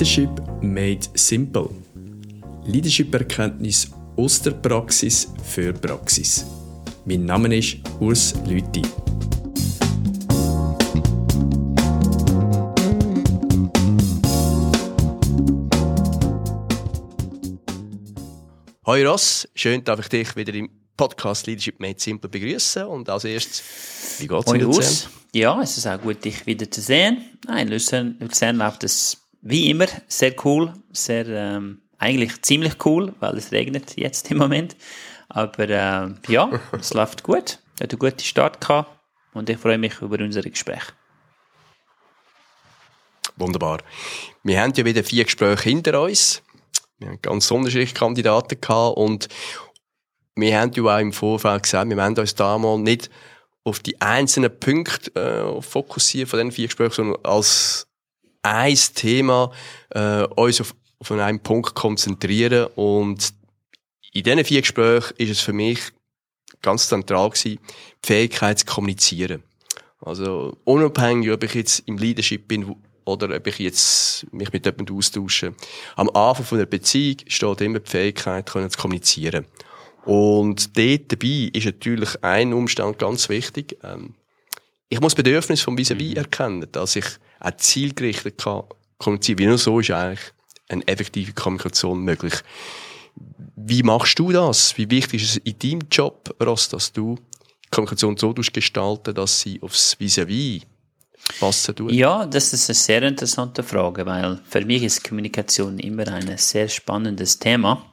Leadership made simple. Leadership-Erkenntnis aus der Praxis für Praxis. Mein Name ist Urs Lüthi. Hoi Ross, schön, dass ich dich wieder im Podcast Leadership Made Simple begrüßen und als erstes, wie geht's dir Urs? Ja, es ist auch gut, dich wieder zu sehen. Nein, Luzern, Luzern läuft es wie immer sehr cool, sehr ähm, eigentlich ziemlich cool, weil es regnet jetzt im Moment. Aber äh, ja, es läuft gut. Er hat einen guten Start gehabt und ich freue mich über unser Gespräch. Wunderbar. Wir haben ja wieder vier Gespräche hinter uns. Wir haben ganz unterschiedliche Kandidaten gehabt und wir haben ja auch im Vorfeld gesagt, wir wollen uns damals nicht auf die einzelnen Punkte äh, fokussieren von diesen vier Gesprächen, sondern als ein Thema äh, uns auf, auf einen Punkt konzentrieren und in diesen vier Gesprächen ist es für mich ganz zentral gewesen, die Fähigkeit zu kommunizieren. Also unabhängig, ob ich jetzt im Leadership bin oder ob ich jetzt mich mit jemandem austausche. Am Anfang von einer Beziehung steht immer die Fähigkeit, zu kommunizieren. Und dort dabei ist natürlich ein Umstand ganz wichtig. Ähm, ich muss Bedürfnisse vom vis à -vis erkennen, dass ich auch zielgerichtet kann kommunizieren. Wie nur so ist eigentlich eine effektive Kommunikation möglich. Wie machst du das? Wie wichtig ist es in deinem Job, Ross, dass du die Kommunikation so gestalten, dass sie aufs vis à -vis passen tut? Ja, das ist eine sehr interessante Frage, weil für mich ist Kommunikation immer ein sehr spannendes Thema.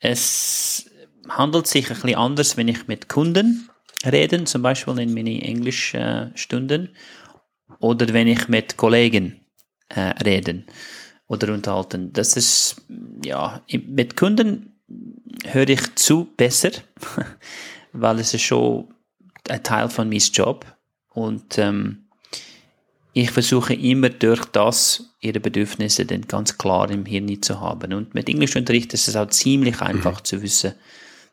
Es handelt sich ein bisschen anders, wenn ich mit Kunden rede, zum Beispiel in meinen Englischstunden, oder wenn ich mit Kollegen äh, rede oder unterhalten. Das ist, ja, mit Kunden höre ich zu besser, weil es ist schon ein Teil von meinem Job und ähm, ich versuche immer durch das ihre Bedürfnisse dann ganz klar im Hirn zu haben. Und mit Englischunterricht ist es auch ziemlich einfach mhm. zu wissen,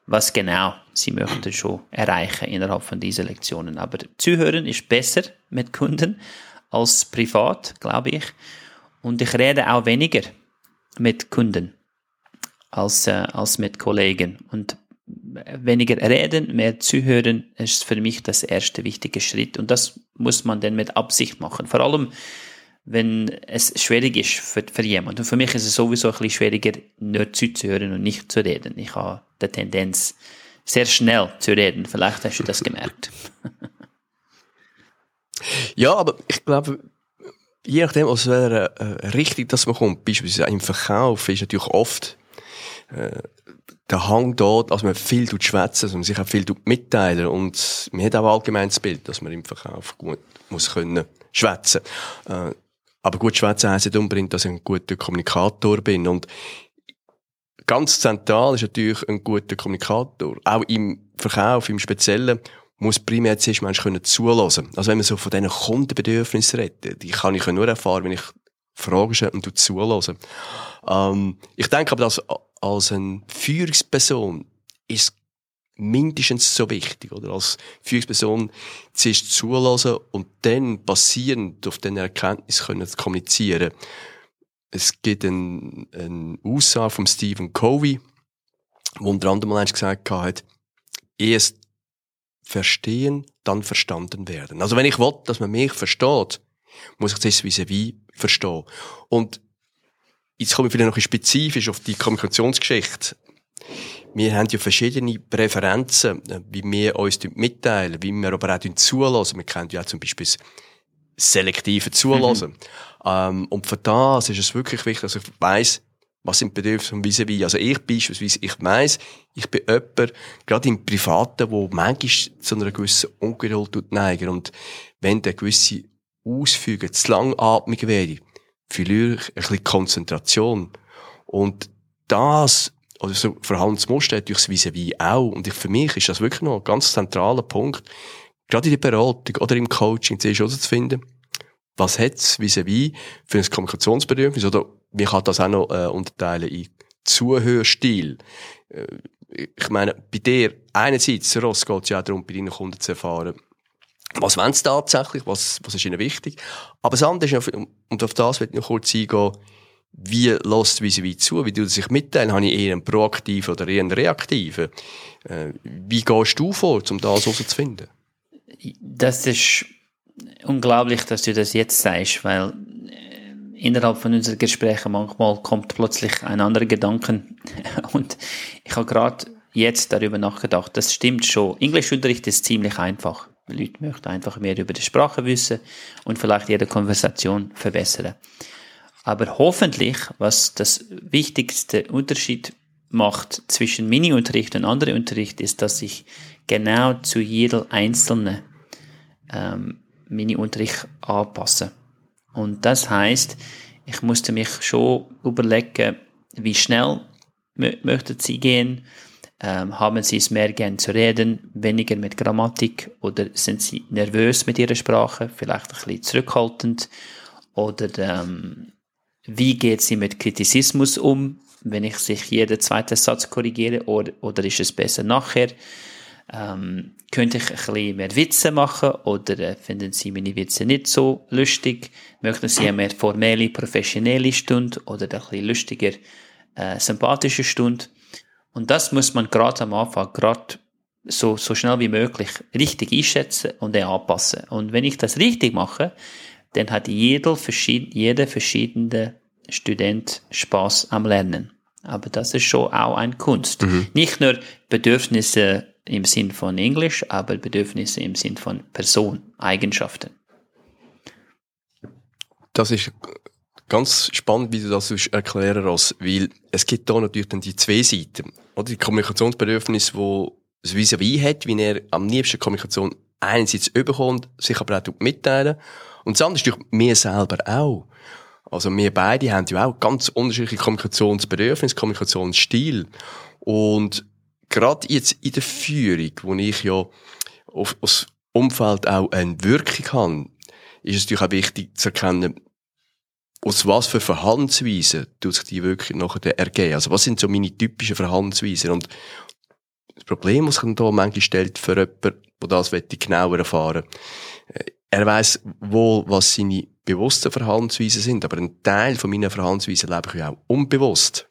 was genau sie möchten schon erreichen innerhalb von diesen Lektionen. Aber zuhören ist besser mit Kunden als privat, glaube ich. Und ich rede auch weniger mit Kunden als, äh, als mit Kollegen. Und weniger reden, mehr zuhören, ist für mich das erste wichtige Schritt. Und das muss man dann mit Absicht machen. Vor allem, wenn es schwierig ist für, für jemanden. Und für mich ist es sowieso ein bisschen schwieriger, nur zuzuhören und nicht zu reden. Ich habe die Tendenz, sehr schnell zu reden. Vielleicht hast du das gemerkt. ja, aber ich glaube, je nachdem, aus welcher äh, Richtung das man kommt, beispielsweise im Verkauf, ist natürlich oft äh, der Hang dort, dass man viel schwätzen, dass man sich auch viel mitteilen und man hat auch allgemein das Bild, dass man im Verkauf gut muss können schwätzen. Äh, aber gut schwätzen heisst nicht unbedingt, dass ich ein guter Kommunikator bin und ganz zentral ist natürlich ein guter Kommunikator. Auch im Verkauf, im Speziellen, muss primär zuerst Menschen können zulassen. Also wenn man so von diesen Kundenbedürfnissen redet, die kann ich nur erfahren, wenn ich Fragen stelle und zulassen. Ähm, ich denke aber, dass als eine Führungsperson ist mindestens so wichtig, oder? Als Führungsperson zuerst zulassen und dann basierend auf den Erkenntnis können kommunizieren. Es gibt eine, eine Aussage von Stephen Covey, wo unter anderem mal gesagt hat, erst verstehen, dann verstanden werden. Also wenn ich will, dass man mich versteht, muss ich das vis-à-vis verstehen. Und Jetzt komme ich vielleicht noch ein spezifisch auf die Kommunikationsgeschichte. Wir haben ja verschiedene Präferenzen, wie wir uns mitteilen, wie wir aber auch zulassen. Wir kennen ja auch zum Beispiel das selektive Zulassen. Mhm. Ähm, und für das ist es wirklich wichtig, dass ich weiss, was sind Bedürfnisse von vis à Also ich beispielsweise, ich weiss, ich bin jemand, gerade im Privaten, wo manchmal zu einer gewissen Ungeduld neigen. Und wenn der gewisse Ausfügen zu langatmig wäre, verliere ich ein bisschen Konzentration. Und das, oder so Verhaltensmuster hat durchs vis à auch. Und ich, für mich ist das wirklich noch ein ganz zentraler Punkt, gerade in der Beratung oder im Coaching zuerst herauszufinden, was hat es vis-à-vis für ein Kommunikationsbedürfnis oder wie kann das auch noch äh, unterteilen in Zuhörstil. Äh, ich meine, bei dir einerseits, Ross, geht es ja auch darum, bei deinen Kunden zu erfahren, was wollen sie tatsächlich? Was, was ist ihnen wichtig? Aber das andere ist, und auf das ich noch kurz eingehen, wie lässt wie zu, wie du sich mitteilen, habe ich eher einen proaktiven oder eher einen reaktiven. Äh, wie gehst du vor, um das herauszufinden? Das ist unglaublich, dass du das jetzt sagst, weil äh, innerhalb von unseren Gesprächen manchmal kommt plötzlich ein anderer Gedanken und ich habe gerade jetzt darüber nachgedacht. Das stimmt schon. Englischunterricht ist ziemlich einfach. Die Leute möchten einfach mehr über die Sprache wissen und vielleicht ihre Konversation verbessern. Aber hoffentlich, was das wichtigste Unterschied macht zwischen Mini-Unterricht und anderem Unterricht, ist, dass ich genau zu jeder einzelnen ähm, Mini-Unterricht anpasse. Und das heißt, ich musste mich schon überlegen, wie schnell möchten Sie gehen, ähm, haben Sie es mehr gern zu reden, weniger mit Grammatik oder sind Sie nervös mit Ihrer Sprache, vielleicht ein bisschen zurückhaltend oder ähm, wie geht sie mit Kritisismus um, wenn ich sich jeden zweiten Satz korrigiere oder, oder ist es besser nachher? Ähm, könnte ich ein bisschen mehr Witze machen oder äh, finden Sie meine Witze nicht so lustig? Möchten Sie eine mehr formelle, professionelle Stunde oder eine bisschen lustiger, äh, sympathische Stunde? Und das muss man gerade am Anfang, gerade so, so schnell wie möglich richtig einschätzen und dann anpassen. Und wenn ich das richtig mache, dann hat jeder, verschied jeder verschiedene Student Spaß am Lernen. Aber das ist schon auch eine Kunst. Mhm. Nicht nur Bedürfnisse im Sinn von Englisch, aber Bedürfnisse im Sinn von Person, Eigenschaften. Das ist ganz spannend, wie du das erklären kannst, weil es gibt da natürlich dann die zwei Seiten. Oder die Kommunikationsbedürfnisse, wo das vis-à-vis hat, wie er am liebsten Kommunikation einerseits überkommt, sich aber auch mitteilen und das andere ist natürlich mir selber auch. Also wir beide haben ja auch ganz unterschiedliche Kommunikationsbedürfnisse, Kommunikationsstil. Und gerade jetzt in der Führung, wo ich ja auf, das Umfeld auch eine Wirkung habe, ist es natürlich auch wichtig zu erkennen, aus was für Verhaltensweisen tut sich die wirklich nachher ergeben. Also was sind so meine typischen Verhaltensweisen? Und das Problem, was sich da manchmal stellt für jemanden, der das genauer erfahren will, er weiß wohl, was seine bewussten Verhaltensweisen sind, aber ein Teil von meiner Verhaltensweisen lebe ich auch unbewusst.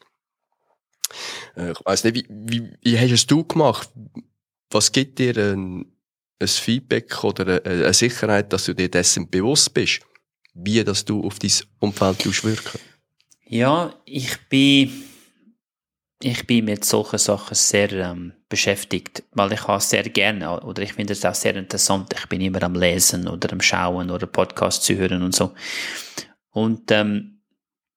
Äh, ich weiss nicht, wie, wie, wie hast es gemacht? Was gibt dir ein, ein Feedback oder eine, eine, Sicherheit, dass du dir dessen bewusst bist, wie dass du auf dein Umfeld wirken? Ja, ich bin ich bin mit solchen Sachen sehr ähm, beschäftigt, weil ich habe sehr gerne oder ich finde es auch sehr interessant. Ich bin immer am Lesen oder am Schauen oder Podcasts zu hören und so. Und ähm,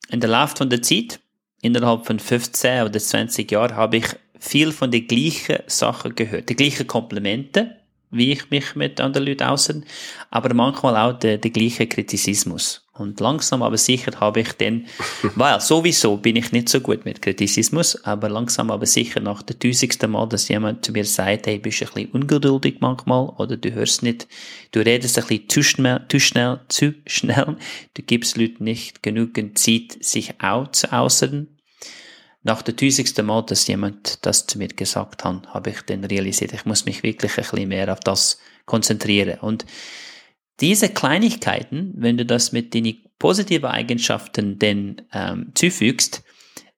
in der Laufe von der Zeit, innerhalb von 15 oder 20 Jahren, habe ich viel von den gleichen Sachen gehört, die gleichen Komplimente, wie ich mich mit anderen Leuten aussehen, aber manchmal auch der, der gleiche Kritisismus. Und langsam aber sicher habe ich dann, weil sowieso bin ich nicht so gut mit Kritisismus, aber langsam aber sicher nach der tausigsten Mal, dass jemand zu mir sagt, hey, bist du ein bisschen ungeduldig manchmal oder du hörst nicht, du redest ein bisschen zu schnell, zu schnell, zu schnell, du gibst Leuten nicht genügend Zeit, sich auch zu äußern. Nach der tausigsten Mal, dass jemand das zu mir gesagt hat, habe ich dann realisiert, ich muss mich wirklich ein bisschen mehr auf das konzentrieren. Und diese Kleinigkeiten, wenn du das mit den positiven Eigenschaften denn ähm, zufügst,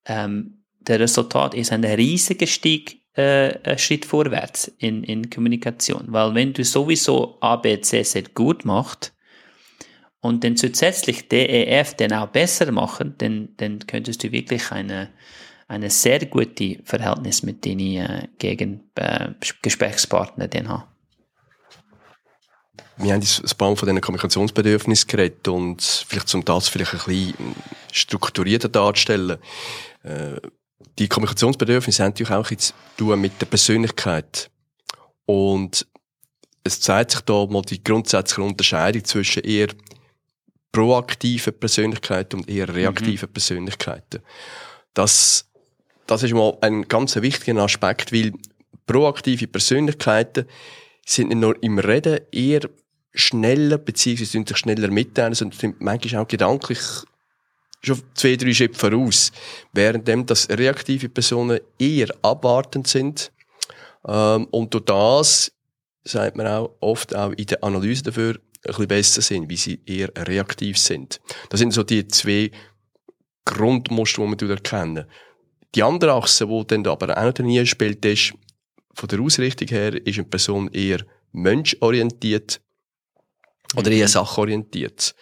ähm, der Resultat ist ein riesiger Stieg, äh, Schritt vorwärts in, in Kommunikation. Weil wenn du sowieso A, B, C, Z gut machst und dann zusätzlich D, E, F dann auch besser machen, dann, dann könntest du wirklich eine, eine sehr gute Verhältnis mit deinen äh, gegen äh, Gesprächspartner haben wir haben ein paar von diesen Kommunikationsbedürfnissen geredet und vielleicht zum das vielleicht ein bisschen strukturierter darzustellen. Äh, die Kommunikationsbedürfnisse haben natürlich auch jetzt zu tun mit der Persönlichkeit. Und es zeigt sich da mal die grundsätzliche Unterscheidung zwischen eher proaktiven Persönlichkeiten und eher reaktiven mhm. Persönlichkeiten. Das, das ist mal ein ganz wichtiger Aspekt, weil proaktive Persönlichkeiten sind nicht nur im Reden eher schneller, beziehungsweise sich schneller mitteilen, sondern sind manchmal auch gedanklich schon zwei, drei Schritte voraus. Währenddem, dass reaktive Personen eher abwartend sind. Ähm, und durch das, sagt man auch, oft auch in der Analyse dafür ein bisschen besser sind, wie sie eher reaktiv sind. Das sind so die zwei Grundmuster, die man erkennen Die andere Achse, die dann aber auch noch drin spielt, ist, von der Ausrichtung her, ist eine Person eher menschorientiert oder eher sachorientiert.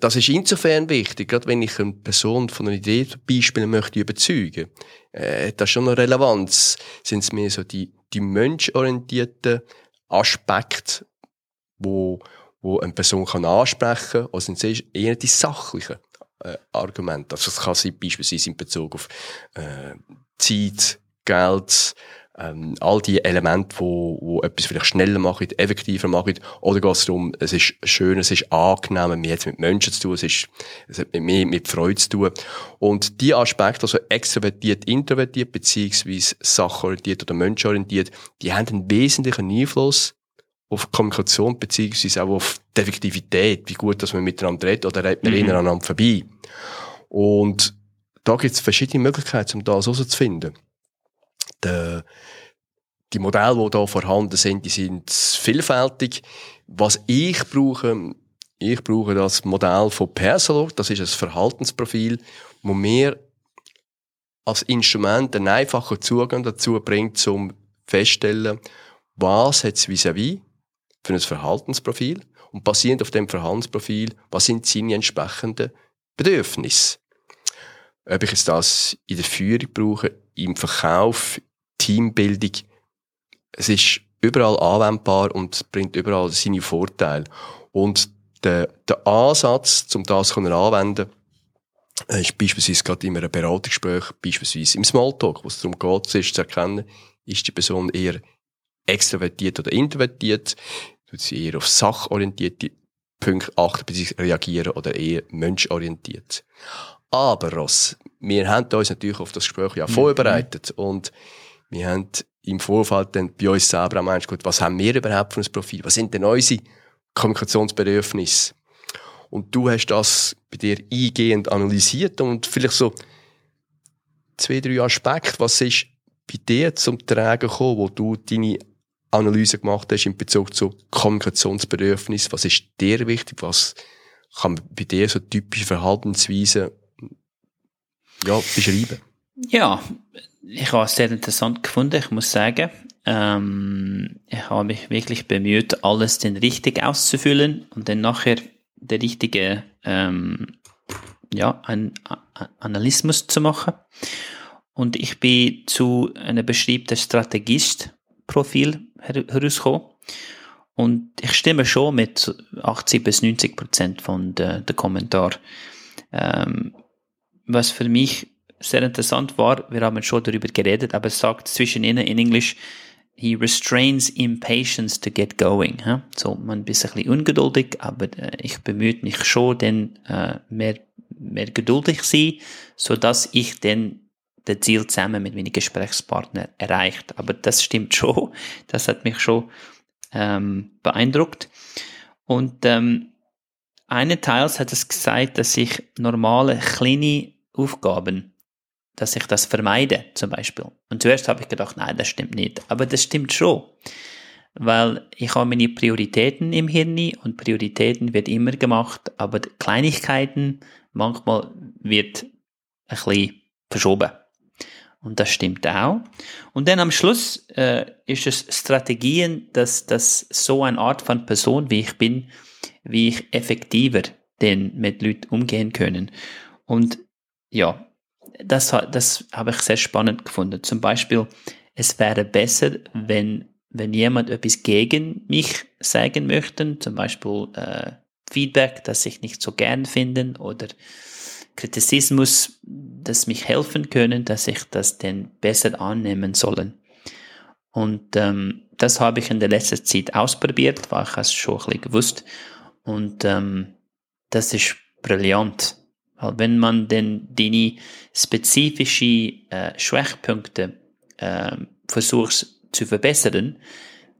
Das ist insofern wichtig, gerade wenn ich eine Person von einer Idee beispielen möchte überzeugen, äh, das ist schon eine Relevanz. Sind es mehr so die, die menschorientierten Aspekte, wo, wo eine Person kann ansprechen kann, oder sind es eher die sachlichen äh, Argumente? Also das kann sein beispielsweise in Bezug auf äh, Zeit, Geld, ähm, all die Elemente, wo, wo etwas vielleicht schneller machen, effektiver machen, oder geht es darum, es ist schön, es ist angenehm, mir jetzt mit Menschen zu tun, es ist, es hat mit mir mit Freude zu tun. Und die Aspekte, also extrovertiert, introvertiert, beziehungsweise sachorientiert oder menschorientiert, die haben einen wesentlichen Einfluss auf Kommunikation, beziehungsweise auch auf die Effektivität, wie gut, dass man miteinander redet, oder redet man mhm. ineinander vorbei. Und da gibt es verschiedene Möglichkeiten, um das herauszufinden die, die Modelle, die hier vorhanden sind, die sind vielfältig. Was ich brauche, ich brauche das Modell von Persolog, das ist ein Verhaltensprofil, wo mir als Instrument einen einfachen Zugang dazu bringt, um feststellen, was hat es vis-à-vis für ein Verhaltensprofil und basierend auf dem Verhaltensprofil, was sind seine entsprechenden Bedürfnisse. Ob ich jetzt das in der Führung brauche, im Verkauf, Teambildung, es ist überall anwendbar und bringt überall seine Vorteile. Und der, der Ansatz, um das anwenden ist beispielsweise gerade in einem Beratungsgespräch, beispielsweise im Smalltalk, wo es darum geht, ist zu erkennen, ist die Person eher extrovertiert oder introvertiert, tut sie eher auf sachorientierte Punkte achten bzw. reagieren oder eher menschorientiert. Aber Ross, wir haben uns natürlich auf das Gespräch ja mhm. vorbereitet und wir haben im Vorfeld dann bei uns selber auch geschaut, was haben wir überhaupt für ein Profil? Was sind denn unsere Kommunikationsbedürfnisse? Und du hast das bei dir eingehend analysiert und vielleicht so zwei, drei Aspekte. Was ist bei dir zum Tragen gekommen, wo du deine Analyse gemacht hast in Bezug zu Kommunikationsbedürfnissen? Was ist dir wichtig? Was kann bei dir so typische Verhaltensweisen ja, beschreiben? Ja, ich habe es sehr interessant gefunden, ich muss sagen. Ähm, ich habe mich wirklich bemüht, alles den richtig auszufüllen und dann nachher der richtige ähm, ja, ein, ein Analysmus zu machen. Und ich bin zu einem beschriebenen Strategist-Profil her herausgekommen. Und ich stimme schon mit 80 bis 90 Prozent von den der Kommentar. Ähm, was für mich sehr interessant war, wir haben schon darüber geredet, aber es sagt zwischen ihnen in Englisch, he restrains impatience to get going. Ja? So, man ist ein bisschen ungeduldig, aber äh, ich bemühe mich schon, denn äh, mehr, mehr geduldig sein, so dass ich dann das Ziel zusammen mit meinen Gesprächspartner erreicht. Aber das stimmt schon, das hat mich schon ähm, beeindruckt. Und ähm, eine Teils hat es gesagt, dass ich normale kleine Aufgaben dass ich das vermeide, zum Beispiel. Und zuerst habe ich gedacht, nein, das stimmt nicht. Aber das stimmt schon. Weil ich habe meine Prioritäten im Hirn und Prioritäten wird immer gemacht, aber Kleinigkeiten manchmal wird ein bisschen verschoben. Und das stimmt auch. Und dann am Schluss äh, ist es Strategien, dass, dass so eine Art von Person, wie ich bin, wie ich effektiver denn mit Leuten umgehen können. Und ja, das, das habe ich sehr spannend gefunden. Zum Beispiel, es wäre besser, wenn, wenn jemand etwas gegen mich sagen möchte, zum Beispiel äh, Feedback, das ich nicht so gern finde oder Kritisismus, das mich helfen können, dass ich das denn besser annehmen sollen. Und ähm, das habe ich in der letzten Zeit ausprobiert, weil ich es schon ein bisschen gewusst. Und ähm, das ist brillant. Weil wenn man denn deine spezifischen äh, Schwachpunkte äh, versucht zu verbessern,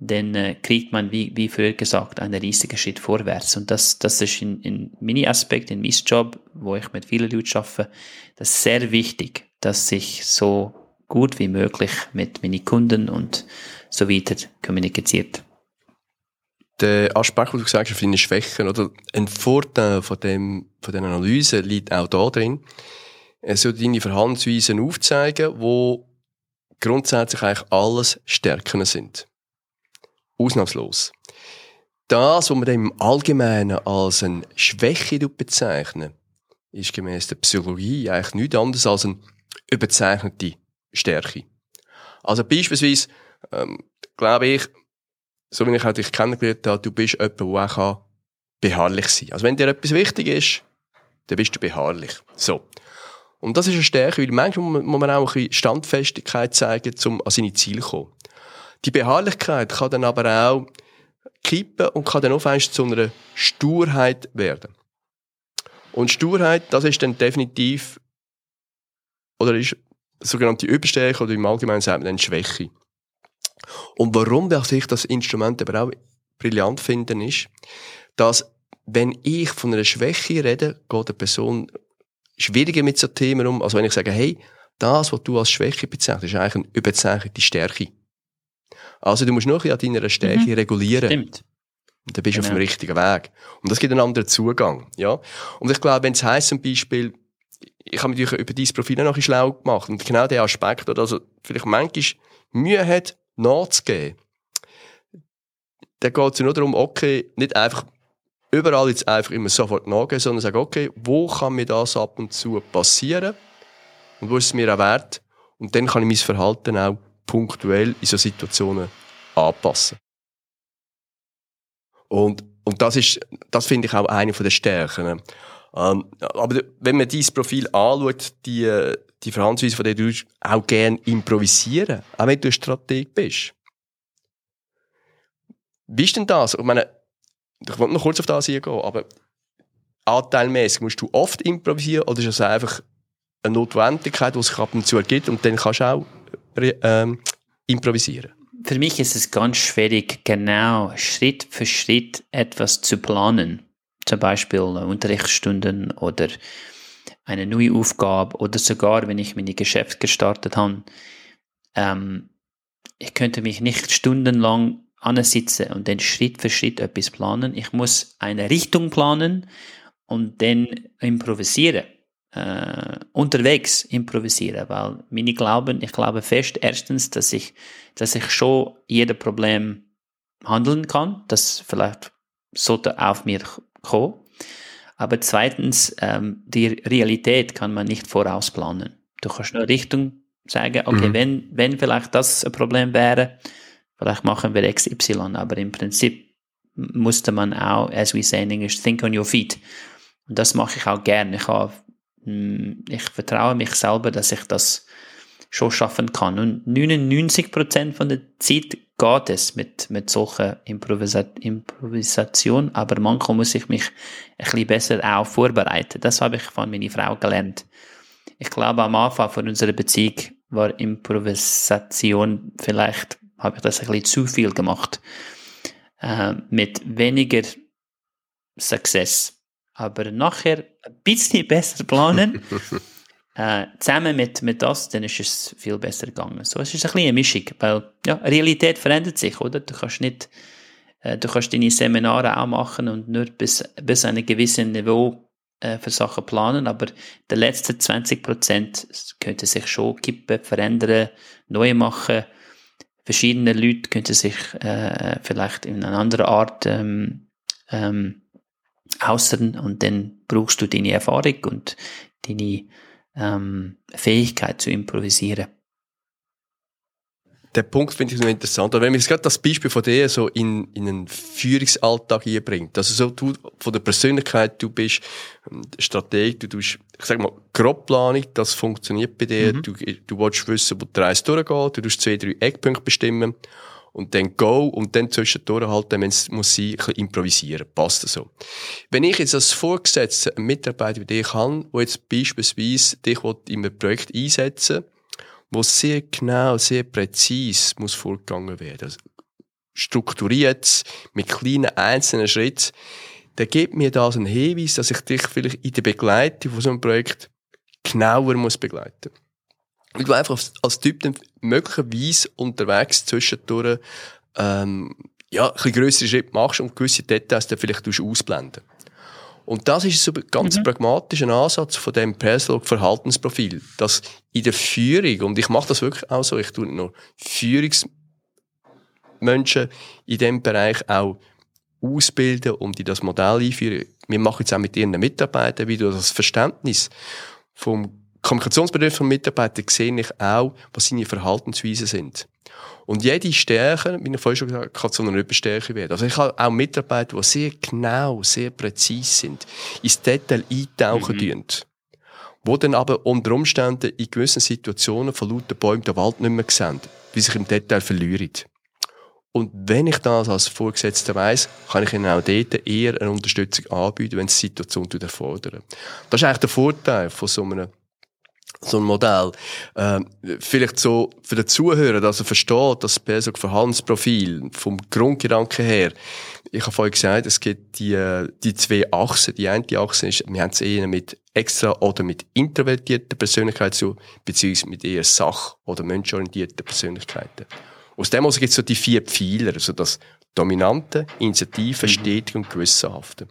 dann äh, kriegt man, wie, wie früher gesagt, einen riesigen Schritt vorwärts. Und das, das ist in, in meinem Aspekt, in meinem Job, wo ich mit vielen Leuten arbeite, das ist sehr wichtig, dass ich so gut wie möglich mit meinen Kunden und so weiter kommuniziert der Aspekt, wo du gesagt hast, für deine Schwächen, oder ein Vorteil von dem, von der Analyse liegt auch da drin, Er soll deine Verhaltensweisen aufzeigen, wo grundsätzlich eigentlich alles Stärken sind. Ausnahmslos. Das, was man im Allgemeinen als eine Schwäche bezeichnet, ist gemäß der Psychologie eigentlich nichts anderes als eine überzeichnete Stärke. Also beispielsweise, ähm, glaube ich, so wie ich auch dich kennengelernt habe, du bist jemand, der auch beharrlich sein kann. Also wenn dir etwas wichtig ist, dann bist du beharrlich. So. Und das ist eine Stärke, weil manchmal muss man auch ein bisschen Standfestigkeit zeigen, um an seine Ziele zu kommen. Die Beharrlichkeit kann dann aber auch kippen und kann dann auch zu einer Sturheit werden. Und Sturheit, das ist dann definitiv, oder ist sogenannte Überstärke oder im Allgemeinen sagt man dann Schwäche. Und warum ich das Instrument aber auch brillant finde, ist, dass wenn ich von einer Schwäche rede, geht eine Person schwieriger mit so Themen um, als wenn ich sage, hey, das, was du als Schwäche bezeichnest, ist eigentlich eine überzeichnete Stärke. Also du musst nur an deiner Stärke mhm. regulieren. Stimmt. Und dann bist du genau. auf dem genau. richtigen Weg. Und das gibt einen anderen Zugang. Ja? Und ich glaube, wenn es heisst zum Beispiel, ich habe mich natürlich über dein Profil noch ein bisschen schlau gemacht und genau der Aspekt, oder also vielleicht manchmal Mühe hat, nachzugeben, dann geht es nur darum, okay, nicht einfach überall jetzt einfach immer sofort nachgehen, sondern sagen, okay, wo kann mir das ab und zu passieren und wo ist es mir auch wert und dann kann ich mein Verhalten auch punktuell in so Situationen anpassen. Und, und das ist, das finde ich auch eine von der Stärken. Ähm, aber wenn man dieses Profil anschaut, die, die Verhandlungsweise, von der du auch gerne improvisieren, auch wenn du ein Strateg bist. Wie ist denn das? Ich meine, ich wollte noch kurz auf das eingehen, aber anteilmäßig musst du oft improvisieren oder ist das einfach eine Notwendigkeit, die sich ab und zu ergibt und dann kannst du auch ähm, improvisieren? Für mich ist es ganz schwierig, genau Schritt für Schritt etwas zu planen. Zum Beispiel Unterrichtsstunden oder eine neue Aufgabe oder sogar, wenn ich meine Geschäft gestartet habe. Ähm, ich könnte mich nicht stundenlang ansitzen und dann Schritt für Schritt etwas planen. Ich muss eine Richtung planen und dann improvisieren. Äh, unterwegs improvisieren, weil meine Glauben, ich glaube fest, erstens, dass ich, dass ich schon jedes Problem handeln kann, das vielleicht sollte auf mir kommen. Aber zweitens, ähm, die Realität kann man nicht vorausplanen. Du kannst nur Richtung sagen, okay, mhm. wenn, wenn vielleicht das ein Problem wäre, Vielleicht machen wir XY, aber im Prinzip musste man auch, as we say in English, think on your feet. Und das mache ich auch gerne. Ich, habe, ich vertraue mich selber, dass ich das schon schaffen kann. Und 99% von der Zeit geht es mit, mit solchen Improvisa Improvisation, aber manchmal muss ich mich ein bisschen besser auch vorbereiten. Das habe ich von meiner Frau gelernt. Ich glaube, am Anfang von unserer Beziehung war Improvisation vielleicht habe ich das ein bisschen zu viel gemacht. Äh, mit weniger Success. Aber nachher ein bisschen besser planen. äh, zusammen mit, mit das, dann ist es viel besser gegangen. So, es ist ein bisschen eine Mischung, weil ja, Realität verändert sich, oder? Du kannst nicht, äh, du kannst deine Seminare auch machen und nur bis, bis ein gewisses Niveau äh, für Sachen planen, aber die letzten 20 Prozent könnte sich schon kippen, verändern, neu machen verschiedene Leute könnten sich äh, vielleicht in einer anderen Art ähm, ähm, äußern und dann brauchst du deine Erfahrung und deine ähm, Fähigkeit zu improvisieren der Punkt finde ich noch interessant. wenn man jetzt gerade das Beispiel von dir so in, in einen Führungsalltag hier bringt, also so du von der Persönlichkeit, du bist ähm, Strateg, du tust, ich sag mal, Grobplanung, das funktioniert bei dir, mhm. du, du willst wissen, wo die Reise durchgeht, du tust zwei, drei Eckpunkte bestimmen und dann go und dann zwischendurch halt, wenn es muss sein, ein bisschen improvisieren. Passt das so. Wenn ich jetzt als Vorgesetzter einen Mitarbeiter wie dich habe, der jetzt beispielsweise dich in einem Projekt einsetzen wo sehr genau, sehr präzise muss vorgegangen werden. Also strukturiert, mit kleinen einzelnen Schritten. Der gibt mir da einen Hinweis, dass ich dich vielleicht in der Begleitung von so einem Projekt genauer muss begleiten. Weil du einfach als Typ dann möglicherweise unterwegs zwischendurch, ähm, ja, ein bisschen grössere Schritte machst und gewisse Details dann vielleicht ausblenden. Und das ist so ein ganz mhm. pragmatischer Ansatz von dem Perslog-Verhaltensprofil, dass in der Führung, und ich mache das wirklich auch so, ich tue noch Führungsmenschen in dem Bereich auch ausbilden und in das Modell einführen. Wir machen jetzt auch mit ihren Mitarbeitern wieder das Verständnis vom Kommunikationsbedürfnis von Mitarbeitern sehe ich auch, was seine Verhaltensweisen sind. Und jede Stärke, wie ich vorhin schon gesagt habe, kann zu einer Überstärke werden. Also ich habe auch Mitarbeiter, die sehr genau, sehr präzise sind, ins Detail eintauchen mhm. wo dann aber unter Umständen in gewissen Situationen von lauter Bäumen den Wald nicht mehr sehen, wie sich im Detail verlieren. Und wenn ich das als Vorgesetzter weiss, kann ich ihnen auch dort eher eine Unterstützung anbieten, wenn die Situation erfordern. Das ist eigentlich der Vorteil von so einem so ein Modell. Ähm, vielleicht so für den Zuhörer, dass er versteht, dass das Verhaltensprofil vom Grundgedanken her, ich habe vorhin gesagt, es gibt die, die zwei Achsen. Die eine Achse ist, wir haben es eher mit extra oder mit introvertierten Persönlichkeiten zu, beziehungsweise mit eher sach- oder menschorientierten Persönlichkeiten. Aus dem also gibt es so die vier Pfeiler, also das Dominante, Initiative, mhm. Stetige und Gewissenhafte.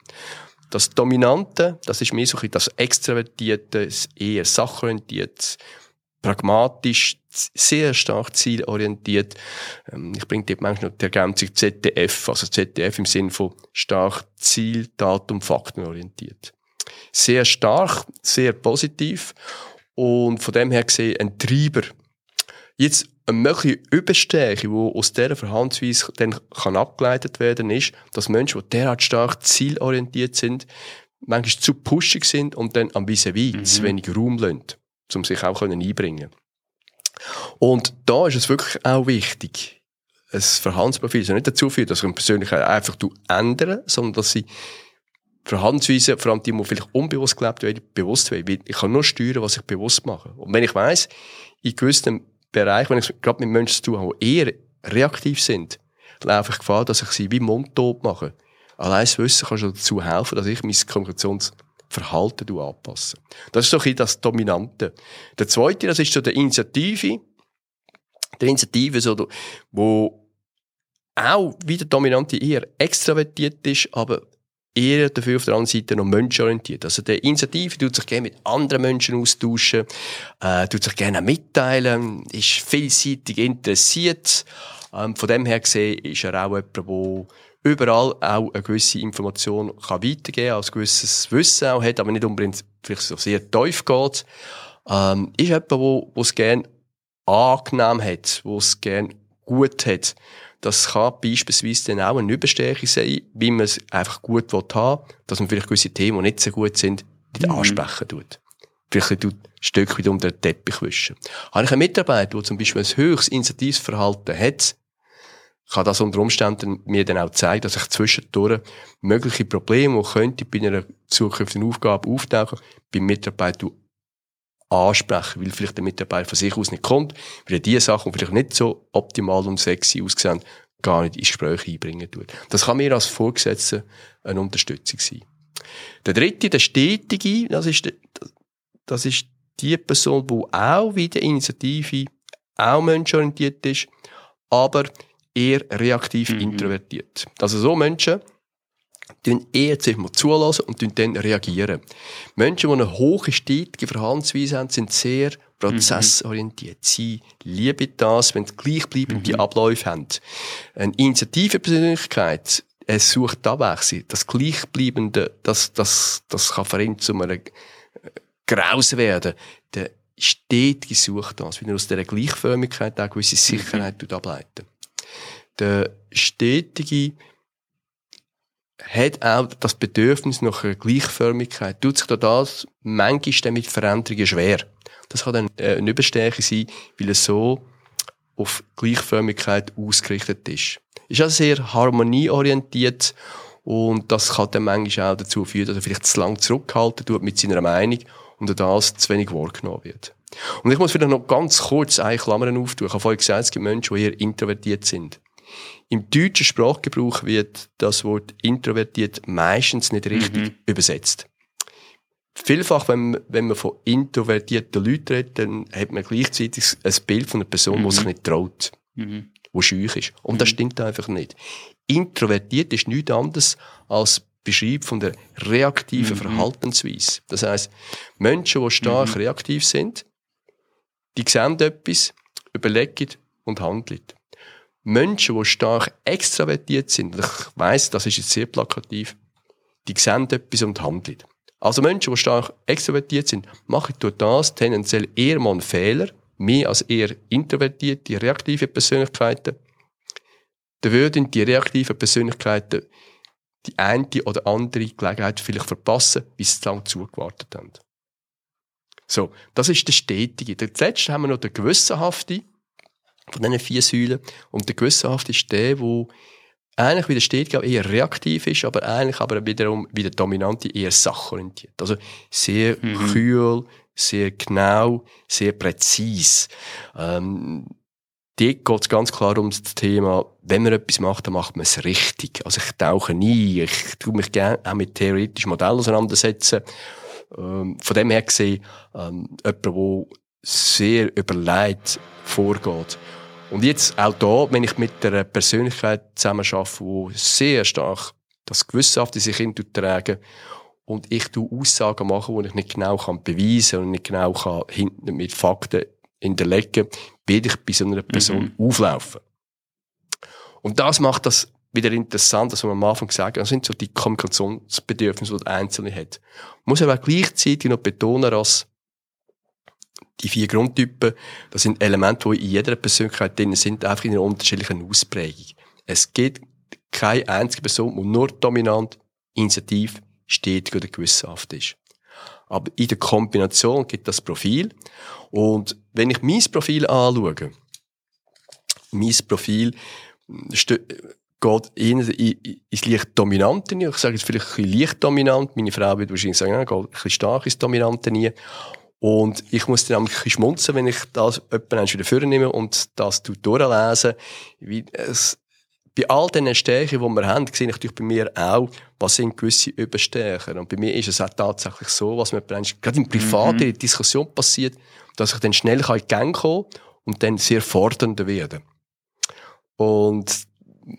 Das Dominante, das ist mehr so ein das Extravertierte, eher sachorientiert, pragmatisch, sehr stark zielorientiert. Ähm, ich bringe dort manchmal noch die Ergänzung ZDF, also ZDF im Sinne von stark Ziel, Datum, Faktenorientiert. Sehr stark, sehr positiv und von dem her gesehen ein Treiber. Jetzt eine mögliche Überstärke, die aus dieser Verhaltensweise dann kann abgeleitet werden ist, dass Menschen, die derart stark zielorientiert sind, manchmal zu pushig sind und dann am vis mhm. zu wenig Raum lassen, um sich auch einbringen Und da ist es wirklich auch wichtig, ein Verhaltensprofil soll nicht dazu führen, dass ich persönlich einfach ändern, sondern dass sie Verhaltensweisen, vor allem die, die vielleicht unbewusst gelebt werden, bewusst werden. Ich kann nur steuern, was ich bewusst mache. Und wenn ich weiss, in gewissen Bereich, wenn ich gerade mit Menschen zu tun habe, die eher reaktiv sind, laufe ich Gefahr, dass ich sie wie mundtot mache. Allein das Wissen kann schon dazu helfen, dass ich mein Kommunikationsverhalten anpasse. Das ist so ein das Dominante. Der zweite, das ist so der Initiative. Der Initiative, so, wo auch wieder Dominante eher extravertiert ist, aber eher dafür auf der anderen Seite noch menschenorientiert. Also der Initiative tut sich gerne mit anderen Menschen austauschen, äh, tut sich gerne mitteilen, ist vielseitig interessiert. Ähm, von dem her gesehen ist er auch jemand, der überall auch eine gewisse Information kann weitergeben kann, ein gewisses Wissen auch hat, aber nicht unbedingt vielleicht so sehr tief geht. Ähm, ist jemand, der es gerne angenehm hat, der es gerne gut hat. Das kann beispielsweise dann auch eine Überstärke sein, wie man es einfach gut haben will, dass man vielleicht gewisse Themen, die nicht so gut sind, nicht mhm. ansprechen tut. Vielleicht ein Stück wieder unter den Teppich wischen. Habe ich einen Mitarbeiter, der zum Beispiel ein höchstes Initiativverhalten hat, kann das unter Umständen mir dann auch zeigen, dass ich zwischendurch mögliche Probleme, die könnte bei einer zukünftigen Aufgabe auftauchen, beim Mitarbeiter ansprechen, weil vielleicht der Mitarbeiter von sich aus nicht kommt, weil er diese Sachen, die vielleicht nicht so optimal und sexy aussehen, gar nicht ins Gespräch einbringen tut. Das kann mir als Vorgesetzter eine Unterstützung sein. Der dritte, der Stetige, das ist, das ist die Person, die auch wie die Initiative auch menschenorientiert ist, aber eher reaktiv mhm. introvertiert. Also so Menschen, tun eher zuerst mal zulassen und dann reagieren. Menschen, die eine hohe, stetige Verhaltensweise haben, sind sehr prozessorientiert. Mhm. Sie lieben das, wenn sie gleichbleibende mhm. Abläufe haben. Eine Initiativpersönlichkeit, es sucht Abwechslung. Das Gleichbleibende, das, das, das kann für ihn zu einem äh, Graus werden. Der stetige sucht das, weil er aus dieser Gleichförmigkeit auch gewisse Sicherheit mhm. ableiten. Der stetige hat auch das Bedürfnis nach einer Gleichförmigkeit. Tut sich da das manchmal mit Veränderungen schwer. Das kann dann äh, eine Überstärke sein, weil es so auf Gleichförmigkeit ausgerichtet ist. Ist also sehr harmonieorientiert und das kann dann manchmal auch dazu führen, dass er vielleicht zu lang zurückhalten tut mit seiner Meinung und das zu wenig wahrgenommen wird. Und ich muss vielleicht noch ganz kurz eine Klammern auftun. Ich habe vorhin gesagt, es gibt Menschen, die eher introvertiert sind. Im deutschen Sprachgebrauch wird das Wort introvertiert meistens nicht richtig mhm. übersetzt. Vielfach, wenn, wenn man von introvertierten Leuten redet, dann hat man gleichzeitig ein Bild von einer Person, mhm. die sich nicht traut, mhm. die schüch ist. Und das mhm. stimmt einfach nicht. Introvertiert ist nichts anderes als beschreibt von der reaktiven Mhm. Verhaltensweise. Das heißt, Menschen, die stark reaktiv sind, die sehen etwas, überlegen und handeln. Menschen, die stark extravertiert sind, ich weiss, das ist jetzt sehr plakativ, die sehen etwas und handeln. Also Menschen, die stark extrovertiert sind, machen durch das tendenziell eher mal einen Fehler, mehr als eher introvertierte, reaktive Persönlichkeiten. Da würden die reaktiven Persönlichkeiten die eine oder andere Gelegenheit vielleicht verpassen, weil sie zu lange zugewartet haben. So, das ist der Stetige. Der letzte haben wir noch den Gewissenhafte von diesen vier Säulen. Und der Gewissenhafte ist der, wo eigentlich wie der auch eher reaktiv ist, aber eigentlich aber wiederum wie der Dominante eher sachorientiert. Also sehr kühl, sehr genau, sehr präzis. Ähm, dort geht es ganz klar um das Thema, wenn man etwas macht, dann macht man es richtig. Also ich tauche nie, ich tue mich gerne auch mit theoretischen Modellen auseinandersetzen. Ähm, von dem her gesehen, ähm, jemand, der sehr überlegt vorgeht. Und jetzt auch da, wenn ich mit einer Persönlichkeit zusammen arbeite, die sehr stark das Gewissenhafte sich hintertragen und ich tu Aussagen machen, die ich nicht genau kann beweisen und nicht genau kann hinten mit Fakten hinterlegen, werde ich bei so einer Person auflaufen. Und das macht das wieder interessant, dass wir am Anfang gesagt haben, das sind so die Kommunikationsbedürfnisse, die der Einzelne hat. Man muss aber auch gleichzeitig noch betonen, dass die vier Grundtypen, das sind Elemente, die in jeder Persönlichkeit drin sind, einfach in einer unterschiedlichen Ausprägung. Es gibt keine einzige Person, die nur dominant, initiativ, stetig oder gewissenhaft ist. Aber in der Kombination gibt das Profil. Und wenn ich mein Profil anschaue, mein Profil stö- geht eher in- in- ins leicht Dominante. Ich sage jetzt vielleicht ein bisschen leicht dominant. Meine Frau würde wahrscheinlich sagen, ja, geht ein bisschen stark ins Dominante nie. Und ich muss dann nämlich ein bisschen schmunzeln, wenn ich das jemand wieder vornehme und das durchlese. Wie es, bei all diesen Stärken, die wir haben, sehe ich natürlich bei mir auch, was sind gewisse Überstärken. Und bei mir ist es auch tatsächlich so, was mir gerade im Privaten in der Diskussion passiert, dass ich dann schnell in die Gang kommen und dann sehr fordernd werden. Und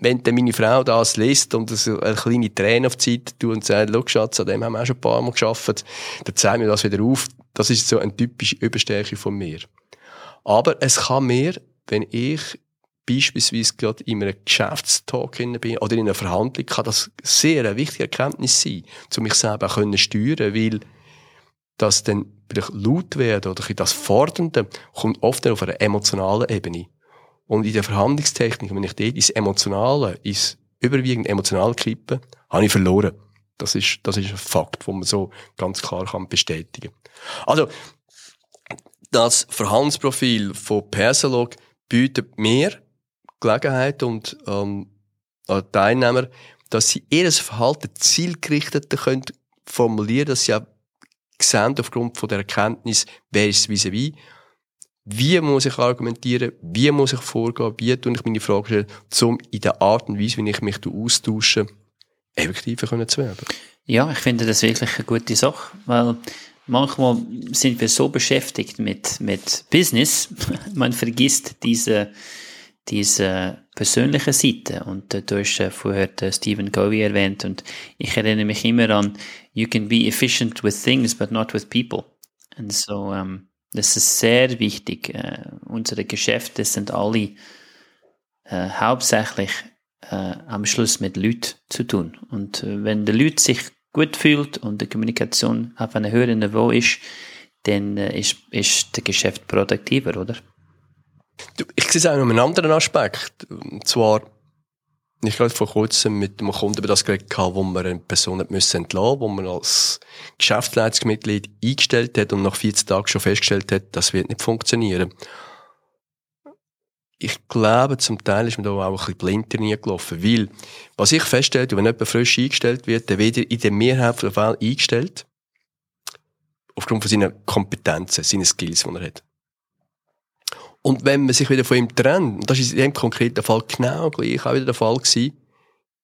wenn dann meine Frau das liest und so eine kleine Träne auf die Seite tut und sagt, schau Schatz, an dem haben wir auch schon ein paar Mal geschafft, dann zeigt mir das wieder auf. Das ist so eine typische Überstärke von mir. Aber es kann mir, wenn ich beispielsweise gerade in einem Geschäftstalk bin oder in einer Verhandlung, kann das sehr eine wichtige Erkenntnis sein, um mich selber können steuern, weil das dann vielleicht laut werden oder das Fordernde kommt oft auf einer emotionalen Ebene. Und in der Verhandlungstechnik, wenn ich dort ins Emotionale, ins überwiegend emotionale kippe, habe ich verloren. Das ist, das ist ein Fakt, den man so ganz klar kann bestätigen Also, das Verhandlungsprofil von Persalog bietet mehr Gelegenheit und ähm, Teilnehmer, dass sie ihr Verhalten zielgerichteter können formulieren, dass sie auch sehen aufgrund von der Erkenntnis, wer ist vis-à-vis, wie muss ich argumentieren, wie muss ich vorgehen, wie tue ich meine Frage stellen, um in der Art und Weise, wie ich mich austausche, effektiver können zu werden. Ja, ich finde das wirklich eine gute Sache, weil manchmal sind wir so beschäftigt mit, mit Business, man vergisst diese, diese persönliche Seite. Und äh, du hast äh, vorher Stephen Covey erwähnt und ich erinnere mich immer an, you can be efficient with things, but not with people. Und so, ähm, das ist sehr wichtig. Äh, unsere Geschäfte sind alle äh, hauptsächlich äh, am Schluss mit Leuten zu tun. Und äh, wenn der Leute sich gut fühlt und die Kommunikation auf einem höheren Niveau ist, dann äh, ist, ist das Geschäft produktiver, oder? Ich sehe es auch noch einen anderen Aspekt. Und zwar, ich gerade vor kurzem mit einem Kunden über das geredet wo man eine Person entlassen, wo man als Geschäftsleitungsmitglied eingestellt hat und nach 14 Tagen schon festgestellt hat, das wird nicht funktionieren. Ich glaube, zum Teil ist man da auch ein bisschen blind reingelaufen, weil, was ich feststelle, wenn jemand frisch eingestellt wird, der wird in der Mehrheit der Fälle eingestellt, aufgrund von seinen Kompetenzen, seinen Skills, die er hat. Und wenn man sich wieder von ihm trennt, und das ist in dem konkreten Fall genau gleich auch wieder der Fall gewesen,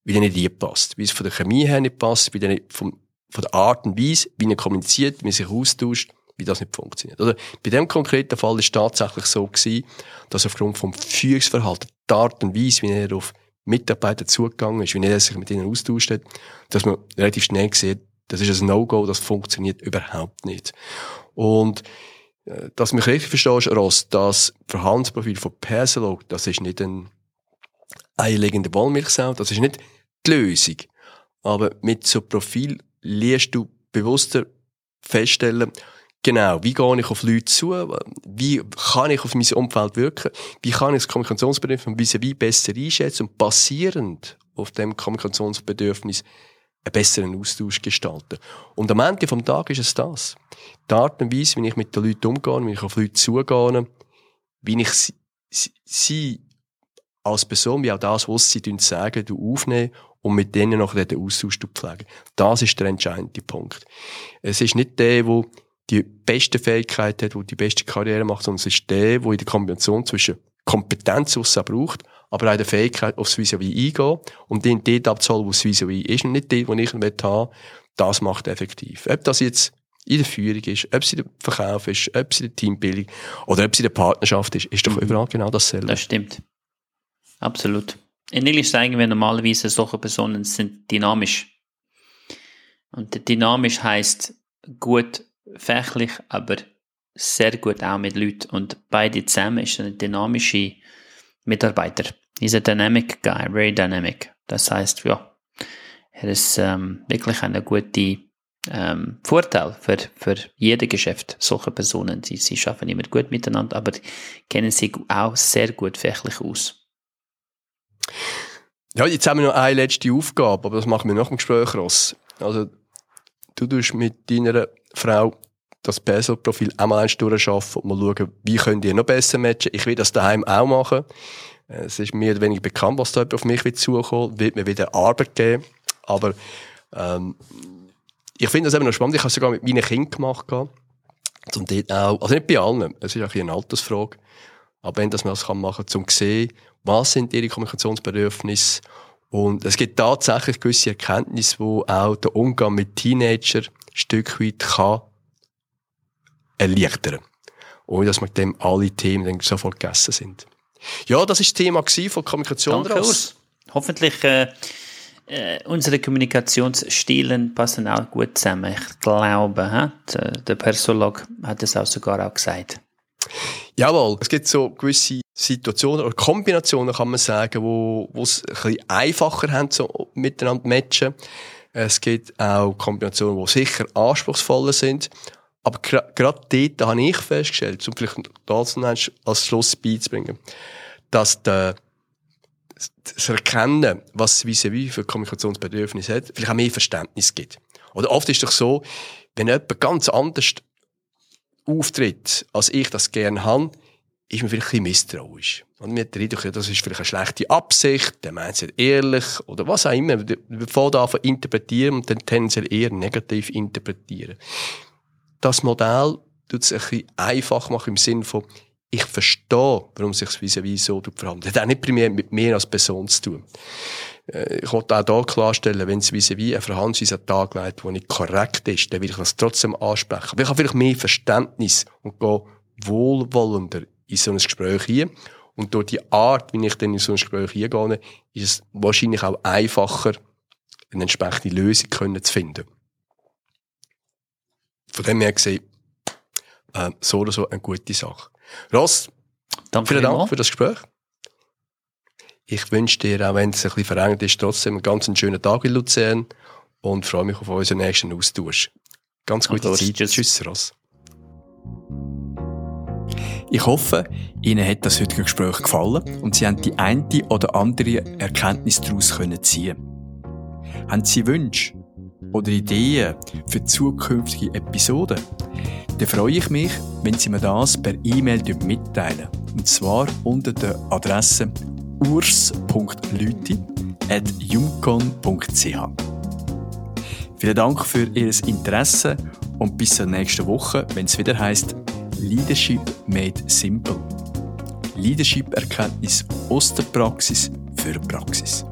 wie der nicht reinpasst. Wie es von der Chemie her nicht passt, wie der nicht vom, von der Art und Weise, wie er kommuniziert, wie er sich austauscht, wie das nicht funktioniert. Oder bei dem konkreten Fall ist es tatsächlich so gewesen, dass aufgrund vom Führungsverhalten, die Art und Weise, wie er auf Mitarbeiter zugegangen ist, wie er sich mit ihnen austauscht hat, dass man relativ schnell sieht, das ist ein No-Go, das funktioniert überhaupt nicht. Und äh, dass mich richtig verstehst, Ross, das Verhaltensprofil von Persolog, das ist nicht ein eierlegende Wollmilchsau, das ist nicht die Lösung. Aber mit so Profil liest du bewusster feststellen, genau, wie gehe ich auf Leute zu, wie kann ich auf mein Umfeld wirken, wie kann ich das Kommunikationsbedürfnis von vis besser einschätzen und basierend auf dem Kommunikationsbedürfnis einen besseren Austausch gestalten. Und am Ende vom Tag ist es das. Die Art und Weise, wie ich mit den Leuten umgehe, wie ich auf Leute zugehe, wie ich sie, sie als Person, wie auch das, was sie sagen, aufnehmen und mit denen noch den Austausch pflegen. Das ist der entscheidende Punkt. Es ist nicht der, der die beste Fähigkeit hat, der die beste Karriere macht, sondern es ist der, der in der Kombination zwischen Kompetenz, die es braucht, aber auch der Fähigkeit, aufs Vis-a-vis eingehen und den dort abzuholen, wo es Vis-a-vis ist und nicht den, den ich haben will, das macht effektiv. Ob das jetzt in der Führung ist, ob es in der Verkauf ist, ob es in der Teambildung oder ob es in der Partnerschaft ist, ist doch mhm. überall genau dasselbe. Das stimmt. Absolut. In Englisch sagen wir normalerweise, solche Personen sind dynamisch. Und dynamisch heißt gut fachlich, aber sehr gut auch mit Leuten. Und beide zusammen ist eine dynamische Mitarbeiter. He's a dynamic guy, very dynamic. Das heißt, ja, er ist ähm, wirklich eine gute ähm, Vorteil für, für jedes Geschäft. Solche Personen, sie, sie schaffen immer gut miteinander, aber kennen sich auch sehr gut fachlich aus. Ja, jetzt haben wir noch eine letzte Aufgabe, aber das machen wir nach dem Gespräch, Ross. Also, du tust mit deiner Frau das Personalprofil einmal eins durchschaffen und mal schauen, wie könnt ihr noch besser matchen. Ich will das daheim auch machen. Es ist mir wenig bekannt, was da auf mich wird zukommen, wird mir wieder Arbeit geben. Aber, ähm, ich finde das eben noch spannend. Ich habe es sogar mit meinen Kindern gemacht. Zum auch, also nicht bei allen, es ist auch eine Altersfrage. Aber wenn das man das kann machen, zum sehen, was sind ihre Kommunikationsbedürfnisse und es gibt tatsächlich gewisse Erkenntnisse, wo auch der Umgang mit Teenager ein Stück weit kann erleichtern. Ohne dass mit dem alle Themen dann sofort gegessen sind. Ja, das ist das Thema von Kommunikation Danke, Urs. Hoffentlich äh, äh, unsere Kommunikationsstilen passen auch gut zusammen. Ich glaube, he? der Persolog hat es auch sogar auch gesagt. Jawohl, es gibt so gewisse Situationen oder Kombinationen, kann man sagen, wo, wo es ein bisschen einfacher haben, so miteinander zu matchen. Es gibt auch Kombinationen, die sicher anspruchsvoller sind. Aber gerade dort habe ich festgestellt, um vielleicht das als Schluss beizubringen, dass der, das Erkennen, was vis-à-vis für Kommunikationsbedürfnisse hat, vielleicht auch mehr Verständnis gibt. Oder oft ist es doch so, wenn jemand ganz anders auftritt, als ich das gerne habe, ist man vielleicht ein bisschen misstrauisch. Und mir redet das ist vielleicht eine schlechte Absicht, der meint es nicht ehrlich, oder was auch immer. Bevor da von interpretieren und dann tendenziell eher negativ interpretieren das Modell tut es ein bisschen einfach machen im Sinne von, ich verstehe, warum sich das vis-à-vis so verhandelt. Das hat auch nicht primär mit mir als Person zu tun. Äh, ich wollte auch hier klarstellen, wenn es vis-à-vis eine Verhandlungsweise an den Tag legt, die nicht korrekt ist, dann will ich das trotzdem ansprechen. Aber ich habe vielleicht mehr Verständnis und gehe wohlwollender in so ein Gespräch hier. Und durch die Art, wie ich dann in so ein Gespräch hingehe, ist es wahrscheinlich auch einfacher, eine entsprechende Lösung zu finden. Von dem her gesehen, äh, so oder so eine gute Sache. Ross, Danke vielen Dank für das Gespräch. Ich wünsche dir, auch wenn es ein bisschen verengt ist, trotzdem einen ganz schönen Tag in Luzern und freue mich auf unseren nächsten Austausch. Ganz gute Zeit. Tschüss. Tschüss, Ross. Ich hoffe, Ihnen hat das heutige Gespräch gefallen und Sie haben die eine oder andere Erkenntnis daraus ziehen können. Haben Sie Wünsche, oder Ideen für zukünftige Episoden, dann freue ich mich, wenn Sie mir das per E-Mail mitteilen. Und zwar unter der Adresse urs.lüti.jumcon.ch. Vielen Dank für Ihr Interesse und bis zur nächsten Woche, wenn es wieder heißt Leadership Made Simple. Leadership-Erkenntnis aus der Praxis für Praxis.